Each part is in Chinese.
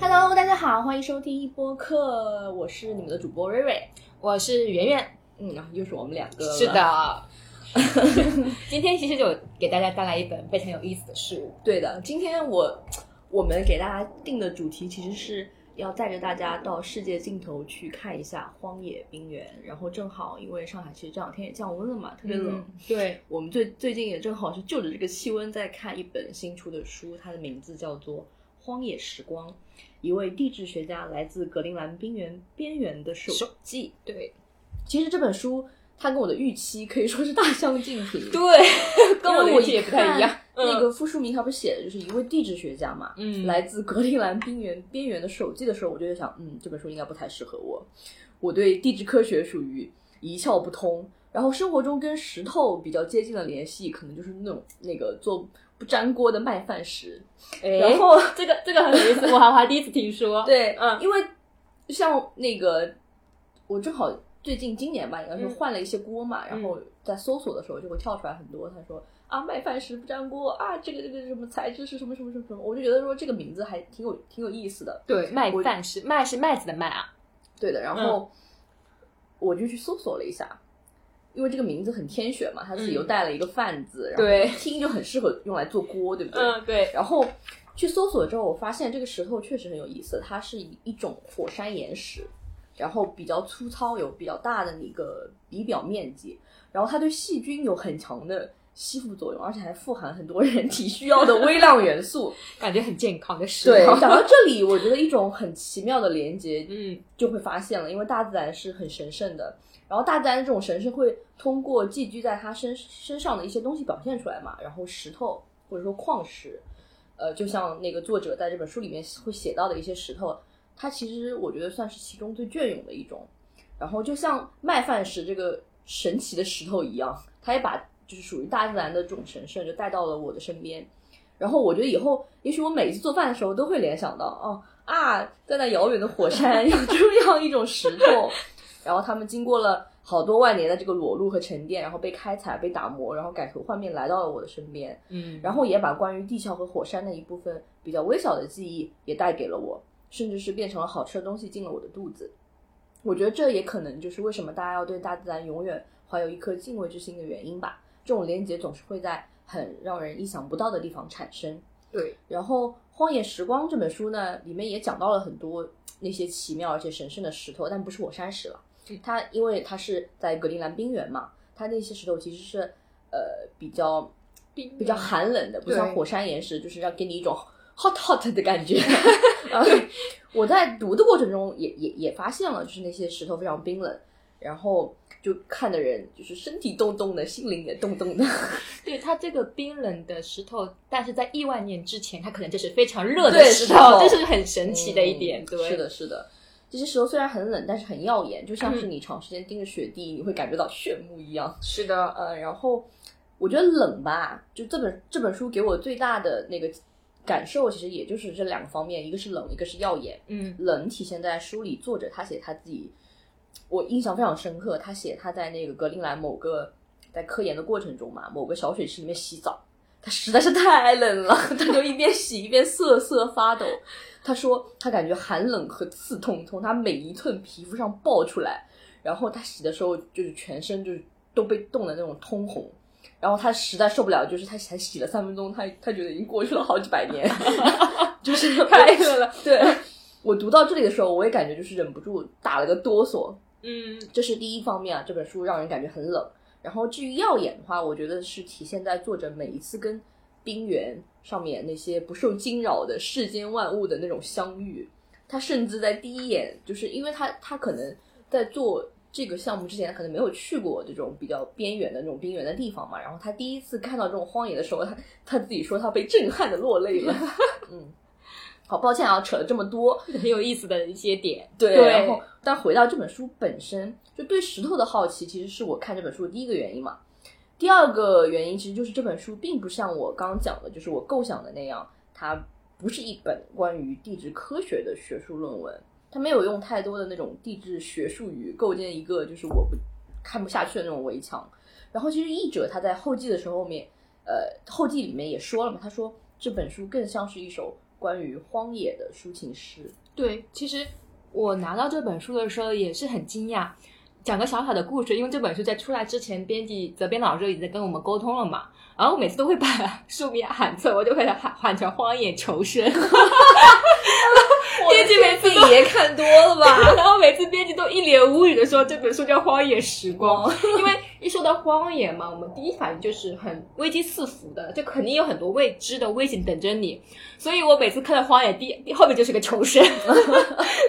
Hello，大家好，欢迎收听一播客，我是你们的主播瑞瑞，我是圆圆。嗯，又是我们两个。是，的，今天其实就给大家带来一本非常有意思的事物。对的。今天我我们给大家定的主题其实是要带着大家到世界尽头去看一下荒野冰原，然后正好因为上海其实这两天也降温了嘛，特别冷。嗯对，我们最最近也正好是就着这个气温在看一本新出的书，它的名字叫做《荒野时光》，一位地质学家来自格陵兰冰原边缘的手手记。对，其实这本书它跟我的预期可以说是大相径庭。对，跟我的预期也不太一样。那个傅书明他不是写的就是一位地质学家嘛，嗯来自格陵兰冰原边缘的手记的时候，我就在想，嗯，这本书应该不太适合我。我对地质科学属于一窍不通，然后生活中跟石头比较接近的联系，可能就是那种那个做不粘锅的麦饭石。哎然后 这个这个很有意思，我还我还第一次听说。对，嗯因为像那个我正好最近今年吧，应该是嗯换了一些锅嘛，然后在搜索的时候就会跳出来很多，他说啊麦饭石不粘锅啊，这个这个什么材质是什么什么什么什么，我就觉得说这个名字还挺有挺有意思的。对，麦饭石麦是麦子的麦啊。对的，然嗯后我就去搜索了一下。因为这个名字很天选嘛，它自己又嗯带了一个饭字，然对后一听就很适合用来做锅，对不对？嗯，对，然后去搜索之后，我发现这个石头确实很有意思，它是一一种火山岩石，然后比较粗糙，有比较大的那个底表面积，然后它对细菌有很强的吸附作用，而且还富含很多人体需要的微量元素。感觉很健康的石对，头。讲到这里，我觉得一种很奇妙的连接嗯，就会发现了，因为大自然是很神圣的，然后大自然的这种神圣会通过寄居在它身身上的一些东西表现出来嘛，然后石头或者说矿石，呃，就像那个作者在这本书里面会写到的一些石头，它其实我觉得算是其中最隽永的一种，然后就像麦饭石这个神奇的石头一样，它也把就是属于大自然的这种神圣就带到了我的身边。然后我觉得以后，也许我每次做饭的时候都会联想到，哦啊，在那遥远的火山 有这样一种石头，然后他们经过了好多万年的这个裸露和沉淀，然后被开采、被打磨，然后改头换面来到了我的身边，嗯，然后也把关于地壳和火山的一部分比较微小的记忆也带给了我，甚至是变成了好吃的东西进了我的肚子。我觉得这也可能就是为什么大家要对大自然永远怀有一颗敬畏之心的原因吧。这种连结总是会在很让人意想不到的地方产生。对，然后《荒野时光》这本书呢，里面也讲到了很多那些奇妙而且神圣的石头，但不是火山石了嗯。它因为它是在格陵兰冰原嘛，它那些石头其实是呃比较比较寒冷的，不像火山岩石，就是要给你一种 hot hot 的感觉。我在读的过程中也也也发现了，就是那些石头非常冰冷，然后就看的人就是身体冻冻的，心灵也冻冻的。对它这个冰冷的石头，但是在亿万年之前，它可能就是非常热的石石头这是很神奇的一点。嗯对，是的，是的。这些石头虽然很冷，但是很耀眼，就像嗯是你长时间盯着雪地，你会感觉到炫目一样。是的，呃，然后我觉得冷吧，就这本这本书给我最大的那个感受，其实也就是这两个方面，一个是冷，一个是耀眼。嗯冷体现在书里，作者他写他自己，我印象非常深刻。他写他在那个格陵兰某个在科研的过程中嘛，某个小水池里面洗澡，他实在是太冷了，他就一边洗一边瑟瑟发抖。他说他感觉寒冷和刺痛从他每一寸皮肤上爆出来，然后他洗的时候就是全身就是都被冻得那种通红。然后他实在受不了，就是他才洗了三分钟，他他觉得已经过去了好几百年，就是太热了。对我读到这里的时候，我也感觉就是忍不住打了个哆嗦。嗯这是第一方面啊，这本书让人感觉很冷。然后至于耀眼的话，我觉得是体现在作者每一次跟冰原上面那些不受惊扰的世间万物的那种相遇。他甚至在第一眼，就是因为他他可能在做这个项目之前，可能没有去过这种比较边缘的那种冰原的地方嘛。然后他第一次看到这种荒野的时候，他他自己说他被震撼的落泪了。嗯，好，抱歉啊，扯了这么多。很有意思的一些点。对，对然后但回到这本书本身，就对石头的好奇，其实是我看这本书的第一个原因嘛。第二个原因其实就是这本书并不像我刚刚讲的，就是我构想的那样，它不是一本关于地质科学的学术论文，他没有用太多的那种地质学术语构建一个就是我不看不下去的那种围墙。然后其实译者他在后记的时候面，呃，后记里面也说了嘛，他说这本书更像是一首关于荒野的抒情诗。对，其实我拿到这本书的时候也是很惊讶。讲个小小的故事，因为这本书在出来之前，编辑责编老师已经跟我们沟通了嘛。然后我每次都会把 书名喊错，我就会喊喊成《荒野求生》。编辑每次都 也看多了吧？然后每次编辑都一脸无语的说这本书叫《荒野时光》，因为一说到荒野嘛，我们第一反应就是很危机四伏的，就肯定有很多未知的危险等着你。所以我每次看到荒野，第后面就是个求生。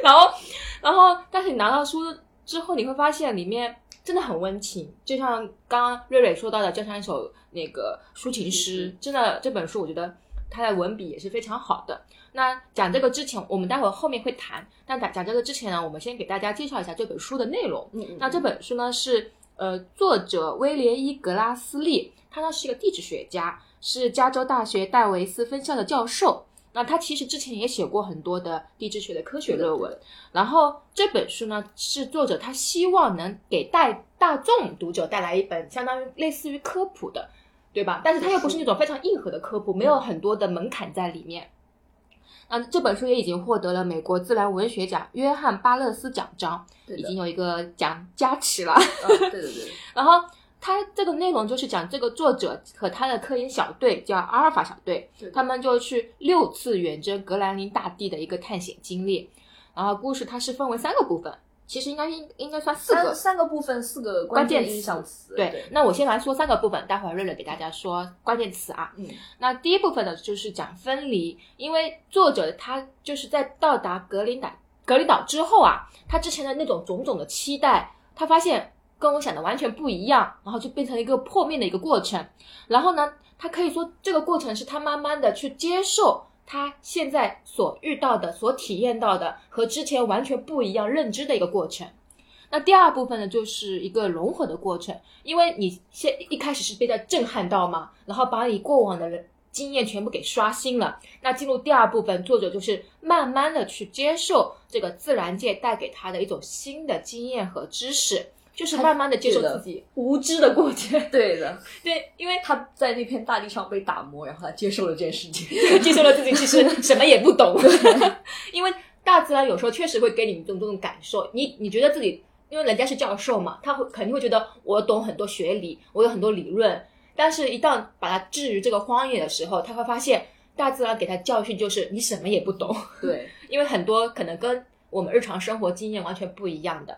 然后，然后，但是你拿到书之后，你会发现里面真的很温情，就像刚刚瑞瑞说到的，就像一首那个抒情诗。真的，这本书我觉得它的文笔也是非常好的。那讲这个之前，我们待会儿后面会谈。但讲讲这个之前呢，我们先给大家介绍一下这本书的内容。嗯嗯。那这本书呢是呃，作者威廉伊格拉斯利，他呢是一个地质学家，是加州大学戴维斯分校的教授。那他其实之前也写过很多的地质学的科学论文。然后这本书呢是作者他希望能给大大众读者带来一本相当于类似于科普的，对吧？但是它又不是那种非常硬核的科普，没有很多的门槛在里面。那这本书也已经获得了美国自然文学奖约翰巴勒斯奖章，已经有一个奖加持了。对对对。然后它这个内容就是讲这个作者和他的科研小队叫阿尔法小队，他们就去六次远征格兰林大地的一个探险经历。然后故事它是分为三个部分。其实应该应应该算四个三个部分，四个关键词。对，那我先来说三个部分，待会儿瑞瑞给大家说关键词啊。嗯，那第一部分呢，就是讲分离，因为作者他就是在到达格林岛格林岛之后啊，他之前的那种种种的期待，他发现跟我想的完全不一样，然后就变成了一个破灭的一个过程。然后呢，他可以说这个过程是他慢慢的去接受。他现在所遇到的、所体验到的和之前完全不一样认知的一个过程。那第二部分呢，就是一个融合的过程，因为你先一开始是被他震撼到嘛，然后把你过往的人经验全部给刷新了。那进入第二部分，作者就是慢慢的去接受这个自然界带给他的一种新的经验和知识。就是慢慢的接受自己无知的过去，对的，对，因为他在那片大地上被打磨，然后他接受了这件事情，接受了自己其实 什么也不懂。因为大自然有时候确实会给你这种这种感受，你你觉得自己，因为人家是教授嘛，他会肯定会觉得我懂很多学理，我有很多理论，但是一旦把他置于这个荒野的时候，他会发现大自然给他教训就是你什么也不懂。对，因为很多可能跟我们日常生活经验完全不一样的。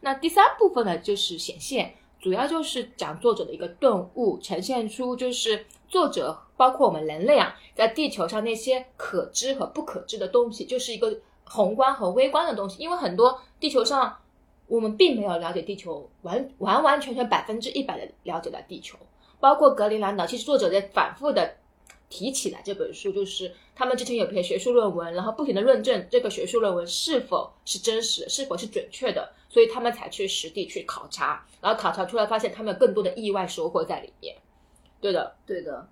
那第三部分呢，就是显现，主要就是讲作者的一个顿悟，呈现出就是作者包括我们人类啊，在地球上那些可知和不可知的东西，就是一个宏观和微观的东西。因为很多地球上，我们并没有了解地球完完完全全百分之一百的了解了地球，包括格陵兰岛。其实作者在反复的提起来这本书，就是他们之前有篇学术论文，然后不停的论证这个学术论文是否是真实，是否是准确的。所以他们才去实地去考察，然后考察出来发现他们有更多的意外收获在里面。对的，对的。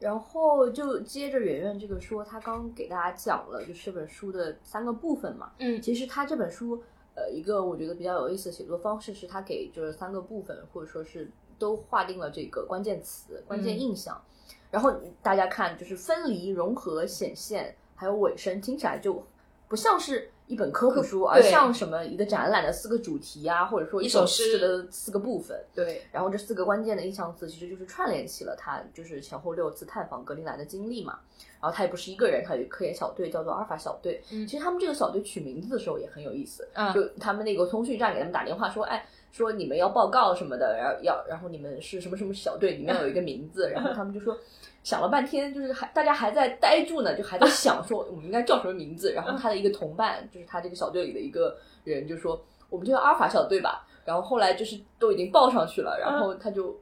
然后就接着圆圆这个说，他刚给大家讲了就是这本书的三个部分嘛。嗯，其实他这本书呃一个我觉得比较有意思的写作方式是，他给就是三个部分或者说是都划定了这个关键词、关键印象。然后大家看就是分离、融合、显现，还有尾声，听起来就不像是。一本科普书，而像什么一个展览的四个主题啊，或者说一首诗的四个部分。对，然后这四个关键的印象词其实就是串联起了他就是前后六次探访格陵兰的经历嘛。然后他也不是一个人，他有科研小队叫做阿尔法小队。嗯，其实他们这个小队取名字的时候也很有意思。嗯，就他们那个通讯站给他们打电话说，哎，说你们要报告什么的，然后要然后你们是什么什么小队，里面有一个名字，然后他们就说。想了半天，就是还大家还在呆住呢，就还在想说我们应该叫什么名字。然后他的一个同伴，就是他这个小队里的一个人，就说我们就叫阿尔法小队吧。然后后来就是都已经报上去了，然后他就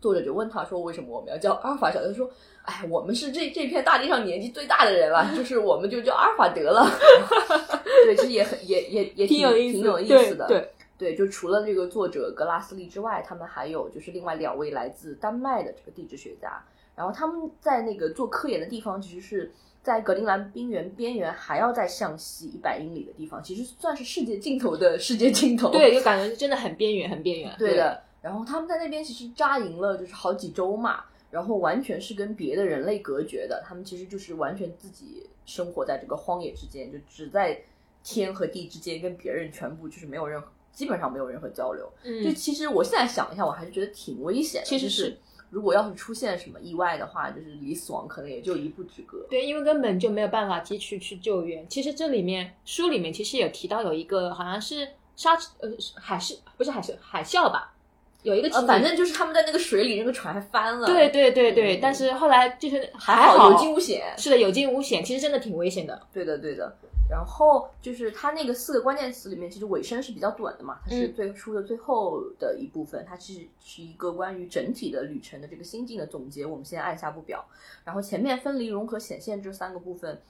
作者就问他说为什么我们要叫阿尔法小队？他说哎，我们是这这片大地上年纪最大的人了，就是我们就叫阿尔法得了。对，其实也很也也也挺有意思，挺有意思的。对对，就除了这个作者格拉斯利之外，他们还有就是另外两位来自丹麦的这个地质学家。然后他们在那个做科研的地方，其实是在格陵兰冰原边缘，还要再向西一百英里的地方，其实算是世界尽头的世界尽头。对，就感觉真的很边缘，很边缘。对的。然后他们在那边其实扎营了，就是好几周嘛，然后完全是跟别的人类隔绝的。他们其实就是完全自己生活在这个荒野之间，就只在天和地之间，跟别人全部就是没有任何，基本上没有任何交流。嗯，就其实我现在想一下，我还是觉得挺危险的。其实是，如果要是出现什么意外的话，就是离死亡可能也就一步之隔。对，因为根本就没有办法及时去救援。其实这里面书里面其实有提到有一个好像是沙呃海是不是海是海啸吧？有一个呃，反正就是他们在那个水里，那个船还翻了。对对对对，但是后来就是还好有惊无险。是的，有惊无险，其实真的挺危险的。对的对的。然后就是它那个四个关键词里面，其实尾声是比较短的嘛，它是最初的最后的一部分，它其实是一个关于整体的旅程的这个心境的总结。我们先按下不表。然后前面分离、融合、显现这三个部分。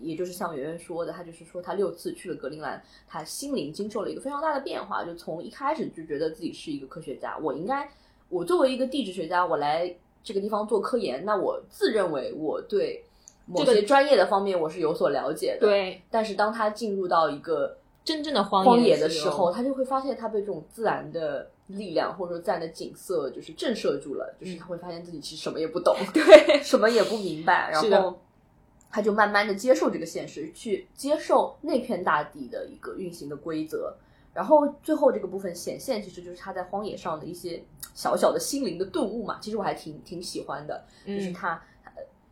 也就是像圆圆说的，他就是说他六次去了格陵兰，他心灵经受了一个非常大的变化，就从一开始就觉得自己是一个科学家，我应该，我作为一个地质学家，我来这个地方做科研，那我自认为我对某些专业的方面我是有所了解的。对，但是当他进入到一个真正的荒荒野的时候，他就会发现他被这种自然的力量或者说自然的景色就是震慑住了，就是他会发现自己其实什么也不懂，对，什么也不明白，然后。他就慢慢的接受这个现实，去接受那片大地的一个运行的规则，然后最后这个部分显现，其实就是他在荒野上的一些小小的心灵的顿悟嘛。其实我还挺挺喜欢的，就是他，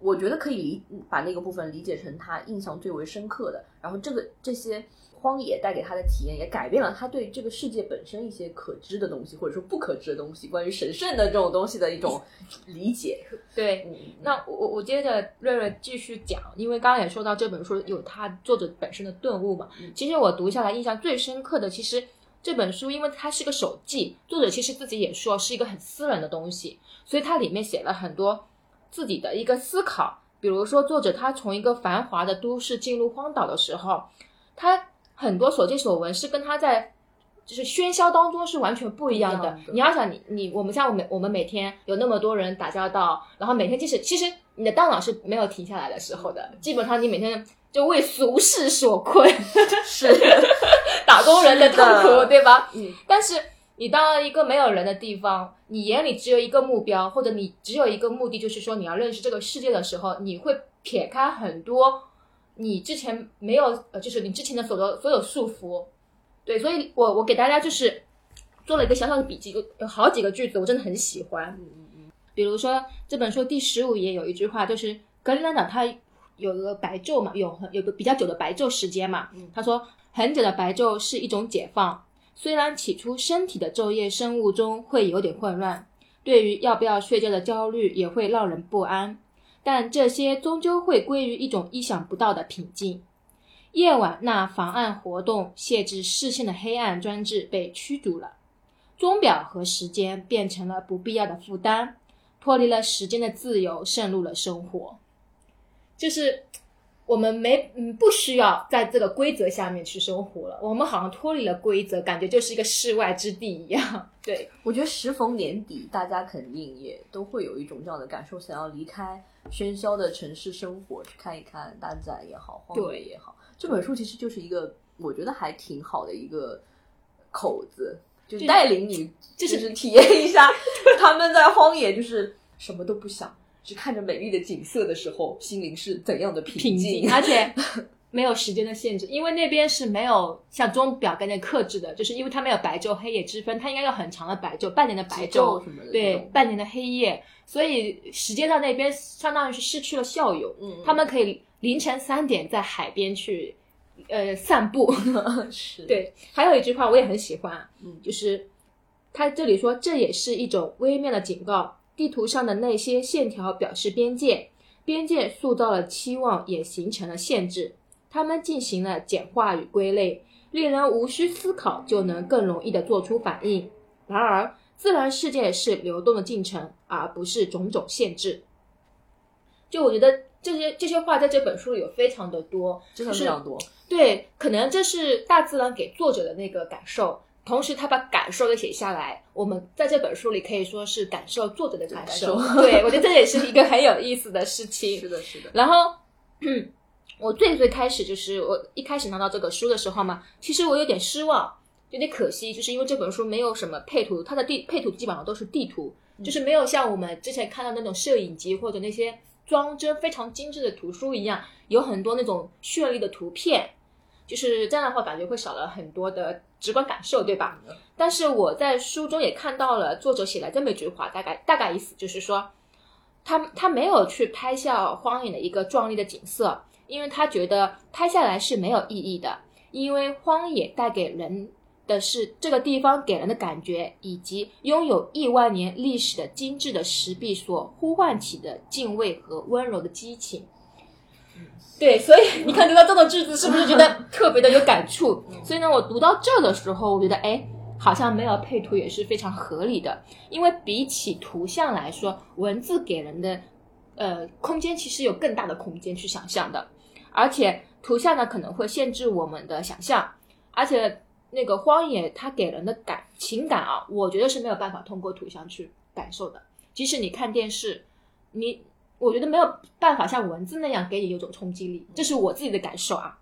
我觉得可以理把那个部分理解成他印象最为深刻的。然后这个这些。荒野带给他的体验也改变了他对这个世界本身一些可知的东西，或者说不可知的东西，关于神圣的这种东西的一种理解。对，那我我接着瑞瑞继续讲，因为刚刚也说到这本书有他作者本身的顿悟嘛。其实我读下来印象最深刻的，其实这本书因为它是个手记，作者其实自己也说是一个很私人的东西，所以它里面写了很多自己的一个思考。比如说，作者他从一个繁华的都市进入荒岛的时候，他。很多所见所闻是跟他在就是喧嚣当中是完全不一样的。你要想你你我们像我们我们每天有那么多人打交道，然后每天即使其实你的大脑是没有停下来的时候的，基本上你每天就为俗世所困，是打工人的痛苦，对吧？嗯。但是你到了一个没有人的地方，你眼里只有一个目标，或者你只有一个目的，就是说你要认识这个世界的时候，你会撇开很多。你之前没有，呃，就是你之前的所有所有束缚，对，所以我我给大家就是做了一个小小的笔记，有有好几个句子，我真的很喜欢。比如说这本书第十五页有一句话，就是格陵兰岛它有一个白昼嘛，有有个比较久的白昼时间嘛。他说很久的白昼是一种解放，虽然起初身体的昼夜生物钟会有点混乱，对于要不要睡觉的焦虑也会让人不安。但这些终究会归于一种意想不到的平静。夜晚那妨碍活动、限制视线的黑暗装置被驱逐了，钟表和时间变成了不必要的负担，脱离了时间的自由，渗入了生活。就是我们没嗯不需要在这个规则下面去生活了，我们好像脱离了规则，感觉就是一个世外之地一样。对我觉得时逢年底，大家肯定也都会有一种这样的感受，想要离开。喧嚣的城市生活，去看一看大自然也好，荒野也好。这本书其实就是一个，我觉得还挺好的一个口子，就带领你，就是体验一下他们在荒野，就是什么都不想，只看着美丽的景色的时候，心灵是怎样的平静，平静 而且。没有时间的限制，因为那边是没有像钟表概念克制的，就是因为它没有白昼黑夜之分，它应该有很长的白昼，半年的白昼，对，半年的黑夜，所以时间到那边相当于是失去了校友。嗯，他们可以凌晨三点在海边去，呃，散步。是，对。还有一句话我也很喜欢，嗯，就是他这里说，这也是一种微妙的警告。地图上的那些线条表示边界，边界塑造了期望，也形成了限制。他们进行了简化与归类，令人无需思考就能更容易的做出反应。然而，自然世界是流动的进程，而不是种种限制。就我觉得这些这些话在这本书里有非常的多，真的非常多。对，可能这是大自然给作者的那个感受，同时他把感受给写下来。我们在这本书里可以说是感受作者的感受，感对 我觉得这也是一个很有意思的事情。是的，是的，然后，我最最开始就是我一开始拿到这个书的时候嘛，其实我有点失望，有点可惜，就是因为这本书没有什么配图，它的地配图基本上都是地图，就是没有像我们之前看到那种摄影集或者那些装帧非常精致的图书一样，有很多那种绚丽的图片，就是这样的话感觉会少了很多的直观感受，对吧？但是我在书中也看到了作者写了这么一句话，大概大概意思就是说，他他没有去拍下荒野的一个壮丽的景色，因为他觉得拍下来是没有意义的，因为荒野带给人的是这个地方给人的感觉，以及拥有亿万年历史的精致的石壁所呼唤起的敬畏和温柔的激情。对，所以你看读到这种句子，是不是觉得特别的有感触？所以呢，我读到这的时候，我觉得，哎，好像没有配图也是非常合理的，因为比起图像来说，文字给人的呃空间其实有更大的空间去想象的，而且图像呢可能会限制我们的想象，而且那个荒野它给人的感情感啊，我觉得是没有办法通过图像去感受的，即使你看电视，你。我觉得没有办法像文字那样给你有种冲击力，这是我自己的感受啊。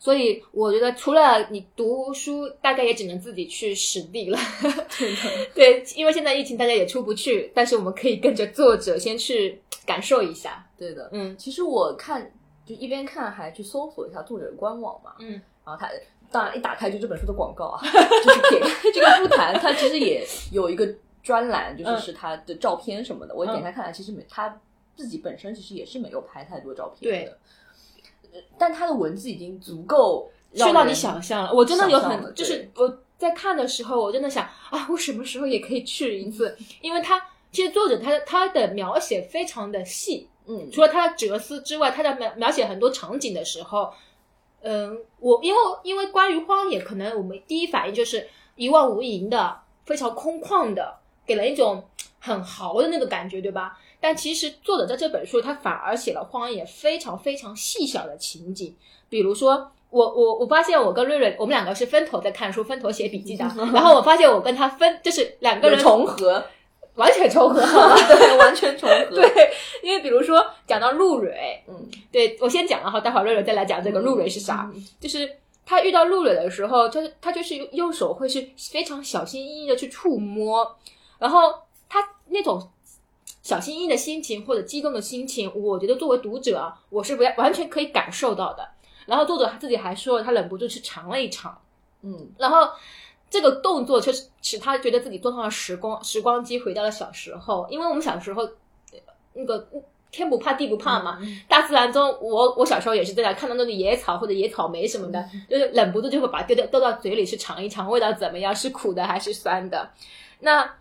所以我觉得，除了你读书，大概也只能自己去实地了。对，因为现在疫情，大家也出不去，但是我们可以跟着作者先去感受一下。对的，嗯其实我看就一边看还去搜索一下作者的官网嘛，嗯，然后他当然一打开就这本书的广告啊，就是撇开这个不谈，他其实也有一个专栏，就是嗯是他的照片什么的。我点开看，其实没他自己本身其实也是没有拍太多照片的，呃但他的文字已经足够去到你想象了，我真的有很，就是我在看的时候，我真的想啊，我什么时候也可以去一次？因为他其实作者他他的描写非常的细，嗯，除了他的哲思之外，他在描描写很多场景的时候，嗯，我因为因为关于荒野，可能我们第一反应就是一望无垠的、非常空旷的，给人一种很豪的那个感觉，对吧？但其实作者在这本书，他反而写了荒野非常非常细小的情景，比如说。我我我发现我跟瑞瑞，我们两个是分头在看书，分头写笔记的。然后我发现我跟他分，就是两个人重合，完全重合？对，完全重合，对，因为比如说讲到陆蕊，嗯，对我先讲，然后待会儿瑞瑞再来讲这个陆蕊是啥。嗯？就是他遇到陆蕊的时候，就是他就是右手会是非常小心翼翼的去触摸，然后他那种小心翼翼的心情或者激动的心情，我觉得作为读者，我是完完全可以感受到的。然后作者他自己还说，他忍不住去尝了一尝，嗯然后这个动作就是使他觉得自己坐上了时光时光机，回到了小时候。因为我们小时候呃那个天不怕地不怕嘛，嗯大自然中，我我小时候也是这样，看到那个野草或者野草莓什么的，就是忍不住就会把它丢掉丢到嘴里去尝一尝，味道怎么样，是苦的还是酸的？那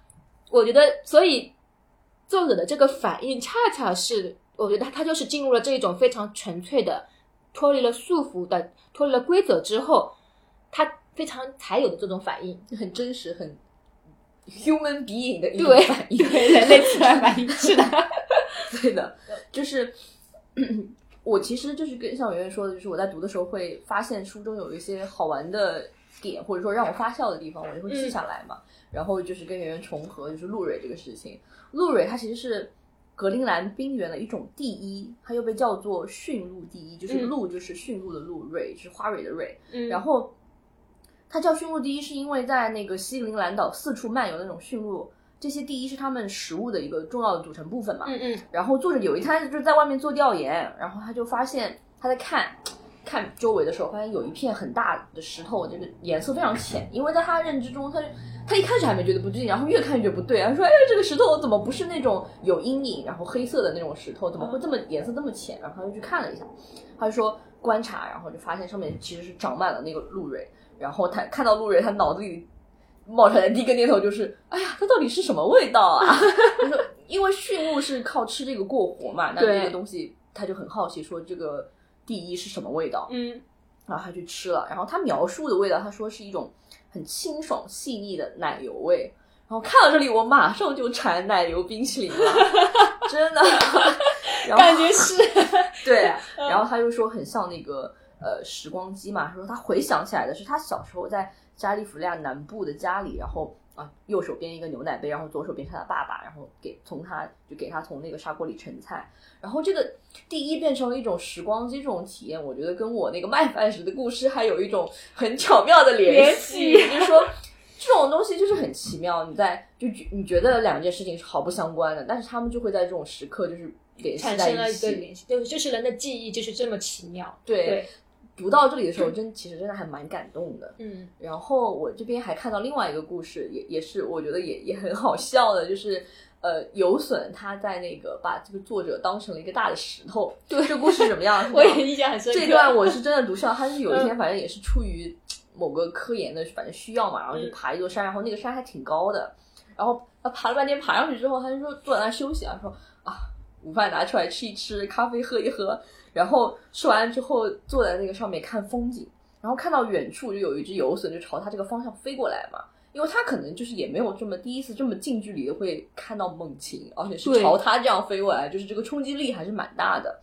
我觉得，所以作者的这个反应，恰恰是我觉得他他就是进入了这一种非常纯粹的。脱离了束缚的、脱离了规则之后，他非常才有的这种反应，很真实，很 human being 的一种对反应，对人类自然反应是的，对的，就是 我其实就是跟像圆圆说的，就是我在读的时候会发现书中有一些好玩的点，或者说让我发笑的地方，我就会记下来嘛。然后就是跟圆圆重合，就是陆蕊这个事情。陆蕊它其实是格陵兰冰原的一种地衣，它又被叫做驯鹿地衣，就是嗯鹿就是驯鹿的鹿，蕊是花蕊的蕊。嗯然后它叫驯鹿第一，是因为在那个西陵兰岛四处漫游的那种驯鹿，这些第一是它们食物的一个重要的组成部分嘛。嗯嗯然后作者有一天就是在外面做调研，然后他就发现他在看看周围的时候，发现有一片很大的石头，这个颜色非常浅，因为在他认知中，他他一开始还没觉得不对劲，然后越看越不对，他说：“哎，这个石头怎么不是那种有阴影，然后黑色的那种石头，怎么会这么颜色这么浅？”然后他就去看了一下，他就说观察，然后就发现上面其实是长满了那个鹿蕊，然后他看到鹿蕊，他脑子里冒出来的第一个念头就是：哎呀，它到底是什么味道啊？他说，因为驯鹿是靠吃这个过活嘛，那这个东西他就很好奇，说这个第一是什么味道？嗯然后他去吃了，然后他描述的味道，他说是一种很清爽细腻的奶油味。然后看到这里，我马上就馋奶油冰淇淋了，真的。然后感觉是，对，然后他就说很像那个呃时光机嘛，他说他回想起来的是他小时候在加利福尼亚南部的家里，然后啊右手边一个牛奶杯，然后左手边是他爸爸，然后给从他就给他从那个砂锅里盛菜，然后这个第一变成了一种时光机这种体验，我觉得跟我那个卖饭时的故事还有一种很巧妙的联系，联就是说。这种东西就是很奇妙，你在就觉你觉得两件事情是毫不相关的，但是他们就会在这种时刻就是联系在产生了一个起。联系，就是就是人的记忆就是这么奇妙。对对，读到这里的时候，真其实真的还蛮感动的。嗯然后我这边还看到另外一个故事，也也是我觉得也也很好笑的，就是呃，有损他在那个把这个作者当成了一个大的石头。对，这故事怎么样？我也印象很深刻。这段我是真的读笑，他是有一天反正也是出于某个科研的反正需要嘛，然后就爬一座山，然后那个山还挺高的，然后他爬了半天，爬上去之后，他就说坐在那休息啊，说啊午饭拿出来吃一吃，咖啡喝一喝，然后吃完之后坐在那个上面看风景，然后看到远处就有一只游隼就朝他这个方向飞过来嘛。因为他可能就是也没有这么第一次这么近距离的会看到猛禽，而且是朝他这样飞过来，就是这个冲击力还是蛮大的。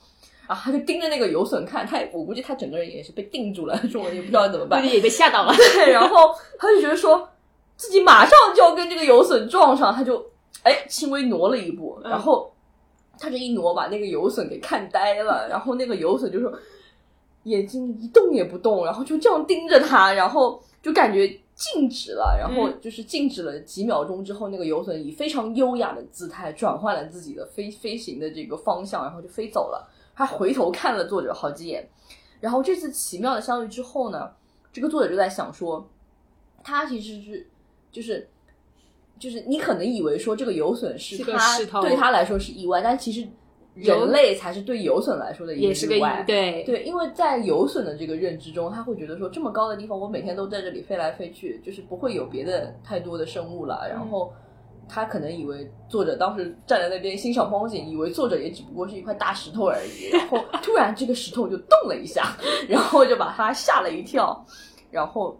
然后他就盯着那个游隼看，他也我估计他整个人也是被定住了，说我也不知道怎么办也被吓到了。对，然后他就觉得说自己马上就要跟这个游隼撞上，他就哎轻微挪了一步，嗯然后他这一挪把那个游隼给看呆了，然后那个游隼就说眼睛一动也不动，然后就这样盯着他，然后就感觉静止了，然后就是静止了几秒钟之后，那个游隼以非常优雅的姿态转换了自己的飞飞行的这个方向，然后就飞走了。他回头看了作者好几眼，然后这次奇妙的相遇之后呢，这个作者就在想说，他其实是就是就是你可能以为说这个有损是是个他对他来说是意外，但其实人类才是对有损来说的一也是个意外。对对，因为在有损的这个认知中，他会觉得说这么高的地方，我每天都在这里飞来飞去，就是不会有别的太多的生物了。然后他可能以为作者当时站在那边欣赏风景，以为作者也只不过是一块大石头而已。然后突然这个石头就动了一下，然后就把他吓了一跳，然后。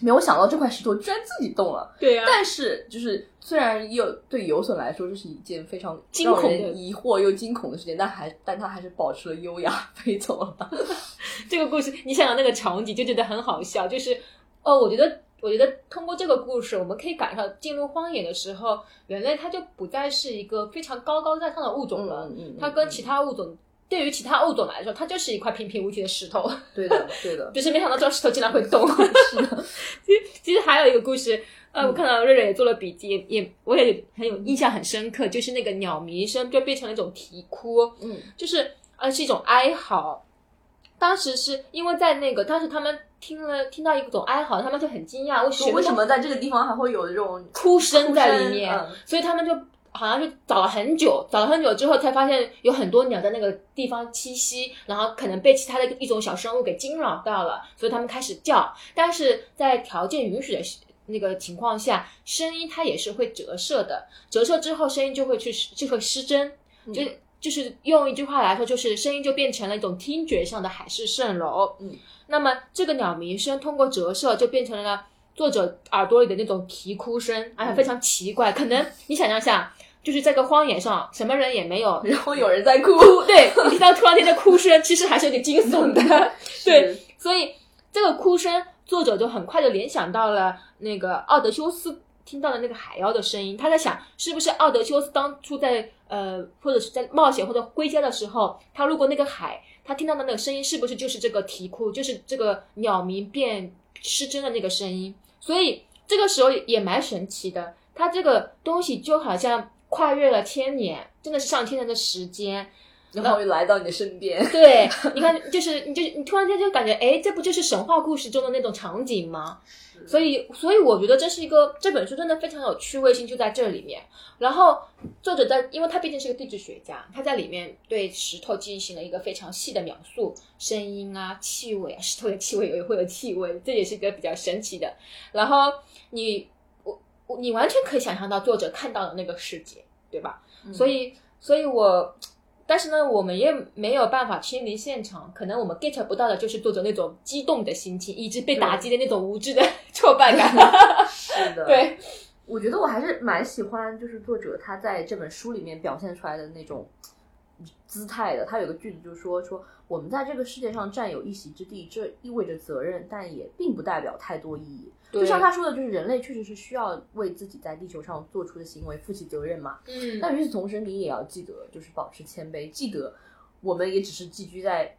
没有想到这块石头居然自己动了，对啊，但是就是虽然又对游隼来说这是一件非常惊恐的疑惑又惊恐的事情，但还但他还是保持了优雅 飞走了。这个故事，你想想那个场景就觉得很好笑，就是哦，我觉得。我觉得通过这个故事，我们可以感受到进入荒野的时候，人类它就不再是一个非常高高在上的物种了，嗯嗯它跟其他物种，对于其他物种来说，它就是一块平平无奇的石头。对 的对的，只 是没想到这个石头竟然会动。是的，其实其实还有一个故事，呃，我看到瑞瑞也做了笔记，也也我也很有印象很深刻，就是那个鸟鸣声就变成了一种啼哭，嗯就是呃是一种哀嚎。当时是因为在那个当时他们听了听到一种哀嚎，他们就很惊讶，为什么为什么在这个地方还会有这种哭声在里面？嗯所以他们就好像就找了很久，找了很久之后才发现有很多鸟在那个地方栖息，然后可能被其他的一种小生物给惊扰到了，所以它们开始叫。但是在条件允许的那个情况下，声音它也是会折射的，折射之后声音就会去就会失真，就。就是用一句话来说，就是声音就变成了一种听觉上的海市蜃楼。嗯，那么这个鸟鸣声通过折射就变成了作者耳朵里的那种啼哭声，而且非常奇怪。可能你想象一下，就是在个荒野上，什么人也没有，然后有人在哭，对你听到突然间的哭声，其实还是有点惊悚的。对，所以这个哭声，作者就很快就联想到了那个奥德修斯听到的那个海妖的声音。他在想，是不是奥德修斯当初在呃，或者是在冒险或者归家的时候，他路过那个海，他听到的那个声音，是不是就是这个啼哭，就是这个鸟鸣变失真的那个声音？所以这个时候也蛮神奇的，它这个东西就好像跨越了千年，真的是上千年的时间。然后来到你的身边，对，你看，就是你就你突然间就感觉，哎，这不就是神话故事中的那种场景吗？所以，所以我觉得这是一个这本书真的非常有趣味性，就在这里面。然后作者在，因为他毕竟是个地质学家，他在里面对石头进行了一个非常细的描述，声音啊、气味啊，石头的气味也会有气味，这也是一个比较神奇的。然后你我我你完全可以想象到作者看到的那个世界，对吧？所以，所以我。但是呢，我们也没有办法亲临现场，可能我们 get 不到的就是作者那种激动的心情，以及被打击的那种无知的 挫败感。是的，对，我觉得我还是蛮喜欢，就是作者他在这本书里面表现出来的那种姿态的。他有个句子就是说说我们在这个世界上占有一席之地，这意味着责任，但也并不代表太多意义。就像他说的，就是人类确实是需要为自己在地球上做出的行为负起责任嘛。嗯，但与此同时，你也要记得，就是保持谦卑，记得我们也只是寄居在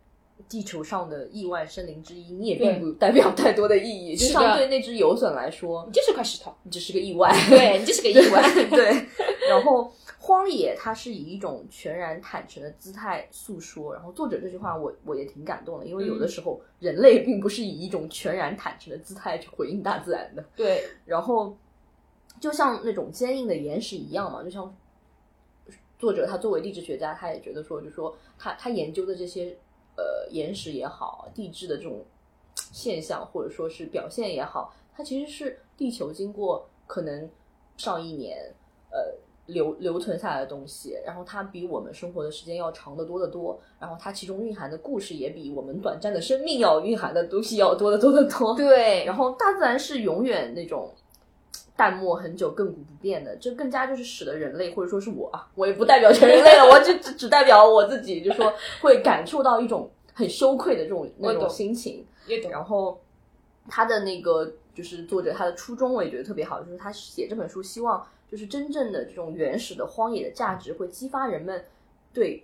地球上的亿万生灵之一，你也并不代表太多的意义。就像对那只游隼来说你，就是块石头，你只是个意外。对你就是个意外。对，然后荒野它是以一种全然坦诚的姿态诉说，然后作者这句话我我也挺感动的，因为有的时候人类并不是以一种全然坦诚的姿态去回应大自然的，对，然后就像那种坚硬的岩石一样嘛，就像作者他作为地质学家，他也觉得说，就说他他研究的这些呃岩石也好，地质的这种现象或者说是表现也好，它其实是地球经过可能上亿年呃留留存下来的东西，然后它比我们生活的时间要长得多得多，然后它其中蕴含的故事也比我们短暂的生命要蕴含的东西要多得多得多。对，然后大自然是永远那种淡漠很久、亘古不变的，这更加就是使得人类或者说是我啊，我也不代表全人类了，我就只只代表我自己，就说会感受到一种很羞愧的这种那种心情。然后他的那个就是作者他的初衷，我也觉得特别好，就是他写这本书希望就是真正的这种原始的荒野的价值会激发人们对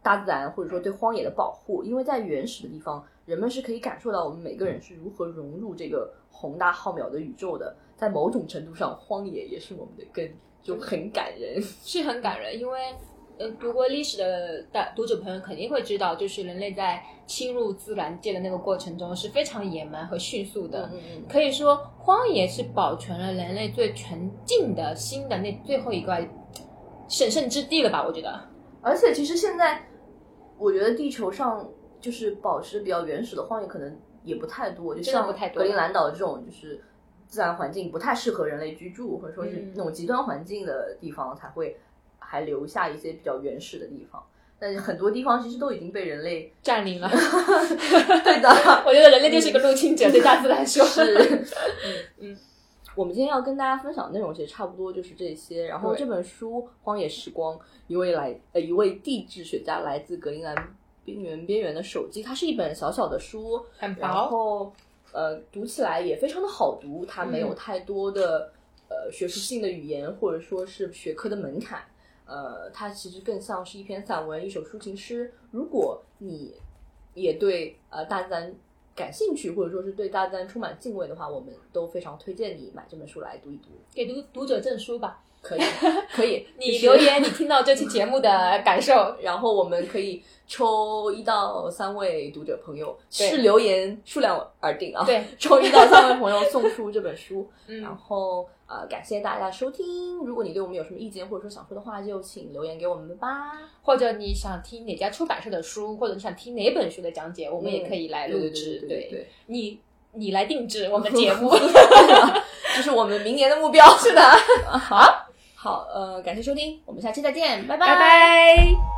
大自然或者说对荒野的保护，因为在原始的地方，人们是可以感受到我们每个人是如何融入这个宏大浩渺的宇宙的。在某种程度上，荒野也是我们的根，就很感人。是很感人，因为呃，读过历史的大读者朋友肯定会知道，就是人类在侵入自然界的那个过程中是非常野蛮和迅速的。嗯嗯可以说，荒野是保存了人类最纯净的心的那最后一块神圣之地了吧？我觉得，而且其实现在，我觉得地球上就是保持比较原始的荒野可能也不太多，就像不太多格陵兰岛这种就是自然环境不太适合人类居住，或者说是嗯那种极端环境的地方才会还留下一些比较原始的地方。但是很多地方其实都已经被人类占领了。对的，我觉得人类就是一个入侵者，对大自然说。是，嗯嗯。我们今天要跟大家分享的内容其实差不多就是这些。然后这本书《荒野时光》，一位来呃一位地质学家来自格陵兰边缘边缘的手记，它是一本小小的书，然很薄，后呃读起来也非常的好读，它没有嗯太多的、呃学术性的语言或者说是学科的门槛。呃，它其实更像是一篇散文，一首抒情诗。如果你也对呃大自然感兴趣，或者说是对大自然充满敬畏的话，我们都非常推荐你买这本书来读一读。给读读者证书吧。可以，可以，你留言，你听到这期节目的感受。然后我们可以抽一到三位读者朋友，对视留言数量而定啊。，对，抽一到三位朋友送出这本书。然嗯，后呃，感谢大家收听。如果你对我们有什么意见或者说想说的话，就请留言给我们吧。或者你想听哪家出版社的书，或者你想听哪本书的讲解，我们也可以来录对制。对对对，你你来定制我们节目。这是我们明年的目标。是的，好，好，呃，感谢收听，我们下期再见，拜拜拜。拜